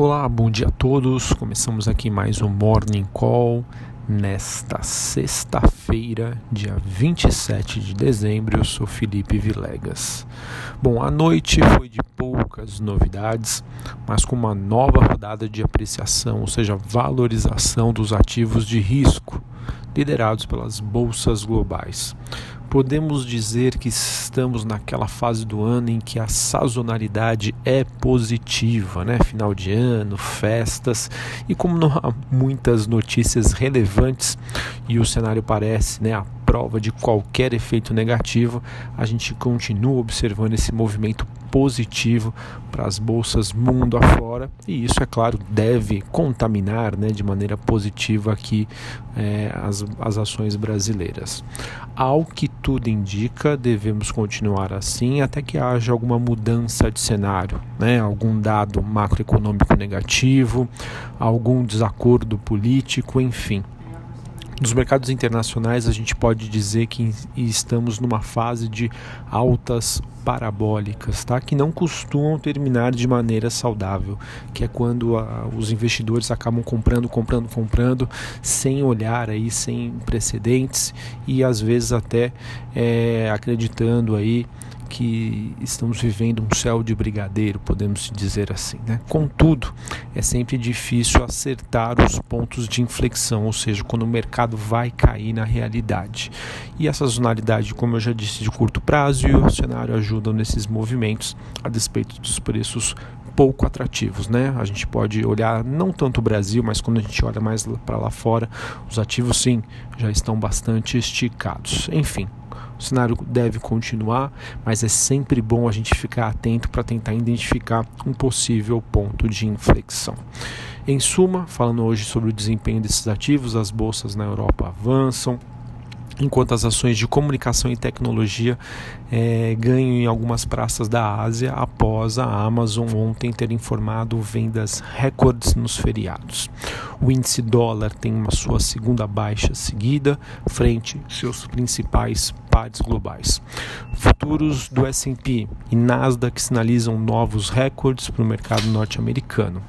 Olá, bom dia a todos. Começamos aqui mais um Morning Call nesta sexta-feira, dia 27 de dezembro. Eu sou Felipe Vilegas. Bom, a noite foi de poucas novidades, mas com uma nova rodada de apreciação, ou seja, valorização dos ativos de risco, liderados pelas bolsas globais podemos dizer que estamos naquela fase do ano em que a sazonalidade é positiva, né? Final de ano, festas, e como não há muitas notícias relevantes e o cenário parece, né, a prova de qualquer efeito negativo, a gente continua observando esse movimento positivo para as bolsas mundo afora e isso, é claro, deve contaminar né, de maneira positiva aqui é, as, as ações brasileiras. Ao que tudo indica, devemos continuar assim até que haja alguma mudança de cenário, né, algum dado macroeconômico negativo, algum desacordo político, enfim. Nos mercados internacionais, a gente pode dizer que estamos numa fase de altas parabólicas, tá? que não costumam terminar de maneira saudável, que é quando a, os investidores acabam comprando, comprando, comprando, sem olhar aí, sem precedentes e às vezes até é, acreditando aí que estamos vivendo um céu de brigadeiro, podemos dizer assim. Né? Contudo, é sempre difícil acertar os pontos de inflexão, ou seja, quando o mercado vai cair na realidade. E essa sazonalidade, como eu já disse, de curto prazo e o cenário ajudam nesses movimentos, a despeito dos preços pouco atrativos, né? A gente pode olhar não tanto o Brasil, mas quando a gente olha mais para lá fora, os ativos sim já estão bastante esticados. Enfim, o cenário deve continuar, mas é sempre bom a gente ficar atento para tentar identificar um possível ponto de inflexão. Em suma, falando hoje sobre o desempenho desses ativos, as bolsas na Europa avançam, enquanto as ações de comunicação e tecnologia é, ganham em algumas praças da Ásia após a Amazon ontem ter informado vendas recordes nos feriados. O índice dólar tem uma sua segunda baixa seguida frente seus principais pares globais. Futuros do S&P e Nasdaq sinalizam novos recordes para o mercado norte-americano.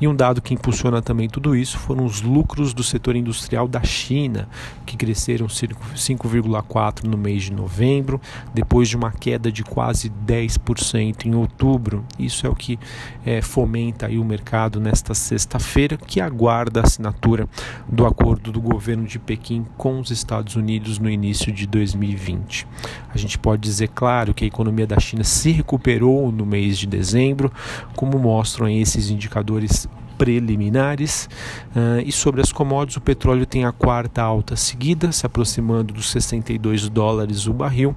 E um dado que impulsiona também tudo isso foram os lucros do setor industrial da China, que cresceram 5,4 no mês de novembro, depois de uma queda de quase 10% em outubro. Isso é o que é, fomenta aí o mercado nesta sexta-feira, que aguarda a assinatura do acordo do governo de Pequim com os Estados Unidos no início de 2020. A gente pode dizer, claro, que a economia da China se recuperou no mês de dezembro, como mostram esses indicadores preliminares. Uh, e sobre as commodities, o petróleo tem a quarta alta seguida, se aproximando dos 62 dólares o barril.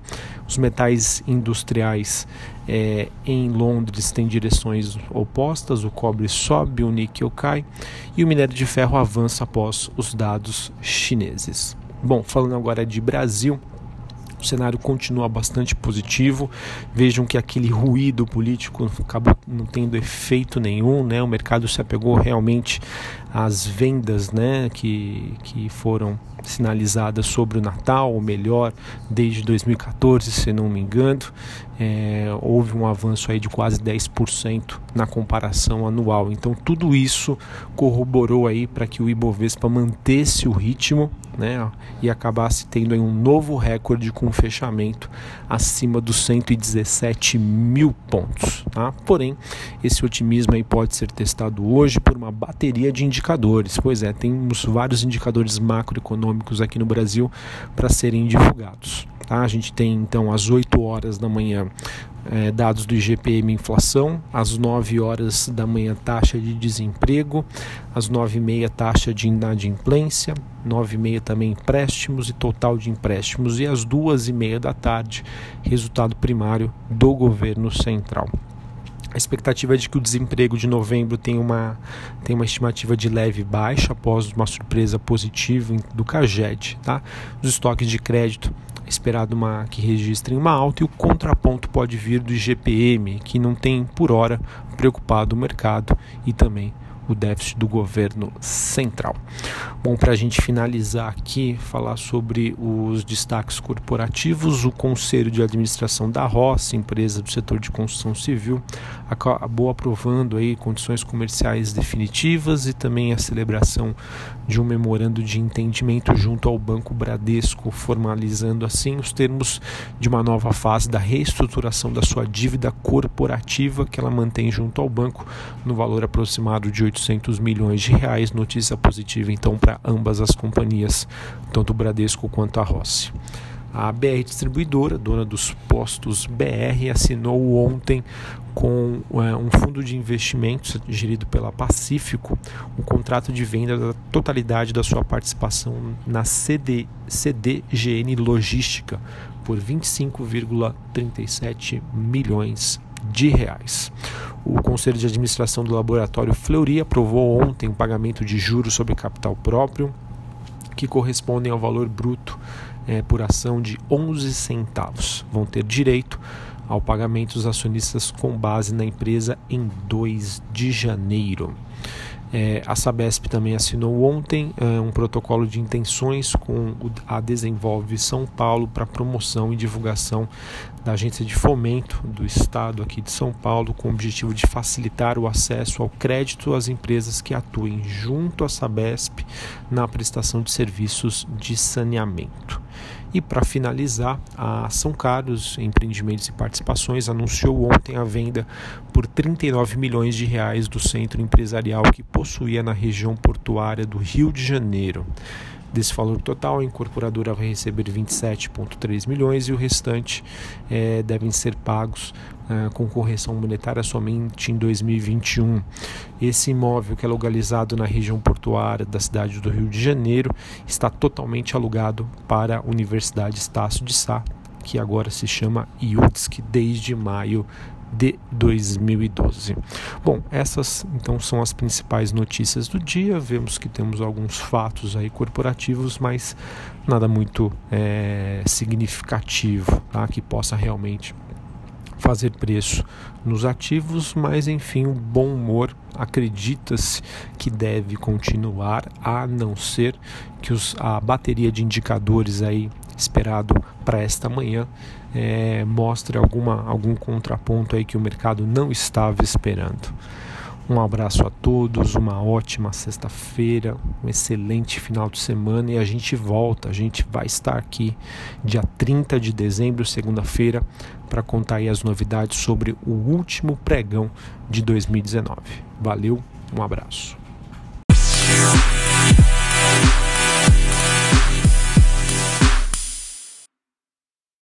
Os metais industriais é, em Londres têm direções opostas: o cobre sobe, o níquel cai e o minério de ferro avança após os dados chineses. Bom, falando agora de Brasil. O cenário continua bastante positivo. Vejam que aquele ruído político acabou não tendo efeito nenhum, né? O mercado se apegou realmente às vendas, né, que, que foram sinalizadas sobre o Natal, ou melhor, desde 2014, se não me engano, é, houve um avanço aí de quase 10% na comparação anual. Então tudo isso corroborou aí para que o Ibovespa mantesse o ritmo né, e acabasse tendo um novo recorde com fechamento acima dos 117 mil pontos. Tá? Porém, esse otimismo aí pode ser testado hoje por uma bateria de indicadores. Pois é, temos vários indicadores macroeconômicos aqui no Brasil para serem divulgados. Tá? A gente tem então às 8 horas da manhã é, dados do IGPM inflação, às 9 horas da manhã taxa de desemprego, às 9 e meia taxa de inadimplência, 9 e meia também empréstimos e total de empréstimos e às 2 e meia da tarde resultado primário do governo central. A expectativa é de que o desemprego de novembro tenha uma, tenha uma estimativa de leve baixa após uma surpresa positiva do CAGED. Tá? Os estoques de crédito esperado uma, que registrem uma alta e o contraponto pode vir do IGPM, que não tem por hora preocupado o mercado e também o déficit do governo central. Bom, para a gente finalizar aqui, falar sobre os destaques corporativos, o Conselho de Administração da Rossi, empresa do setor de construção civil, acabou aprovando aí condições comerciais definitivas e também a celebração de um memorando de entendimento junto ao Banco Bradesco, formalizando assim os termos de uma nova fase da reestruturação da sua dívida corporativa que ela mantém junto ao banco no valor aproximado de 800 milhões de reais. Notícia positiva então para ambas as companhias, tanto o Bradesco quanto a Rossi. A BR Distribuidora, dona dos postos BR, assinou ontem com é, um fundo de investimentos gerido pela Pacífico um contrato de venda da totalidade da sua participação na CD, CDGN Logística por 25,37 milhões de reais. O Conselho de Administração do Laboratório Fleury aprovou ontem o pagamento de juros sobre capital próprio que correspondem ao valor bruto é, por ação de 11 centavos. Vão ter direito ao pagamento dos acionistas com base na empresa em 2 de janeiro. É, a Sabesp também assinou ontem é, um protocolo de intenções com a Desenvolve São Paulo para promoção e divulgação da agência de fomento do Estado aqui de São Paulo, com o objetivo de facilitar o acesso ao crédito às empresas que atuem junto à Sabesp na prestação de serviços de saneamento. E para finalizar, a São Carlos Empreendimentos e Participações anunciou ontem a venda por 39 milhões de reais do centro empresarial que possuía na região portuária do Rio de Janeiro. Desse valor total, a incorporadora vai receber 27,3 milhões e o restante é, devem ser pagos com correção monetária somente em 2021. Esse imóvel, que é localizado na região portuária da cidade do Rio de Janeiro, está totalmente alugado para a Universidade Estácio de Sá, que agora se chama IUTSC desde maio de 2012. Bom, essas então são as principais notícias do dia. Vemos que temos alguns fatos aí corporativos, mas nada muito é, significativo tá? que possa realmente fazer preço nos ativos, mas enfim, o bom humor acredita-se que deve continuar, a não ser que os, a bateria de indicadores aí esperado para esta manhã é, mostre alguma, algum contraponto aí que o mercado não estava esperando. Um abraço a todos, uma ótima sexta-feira, um excelente final de semana e a gente volta. A gente vai estar aqui dia 30 de dezembro, segunda-feira, para contar aí as novidades sobre o último pregão de 2019. Valeu, um abraço.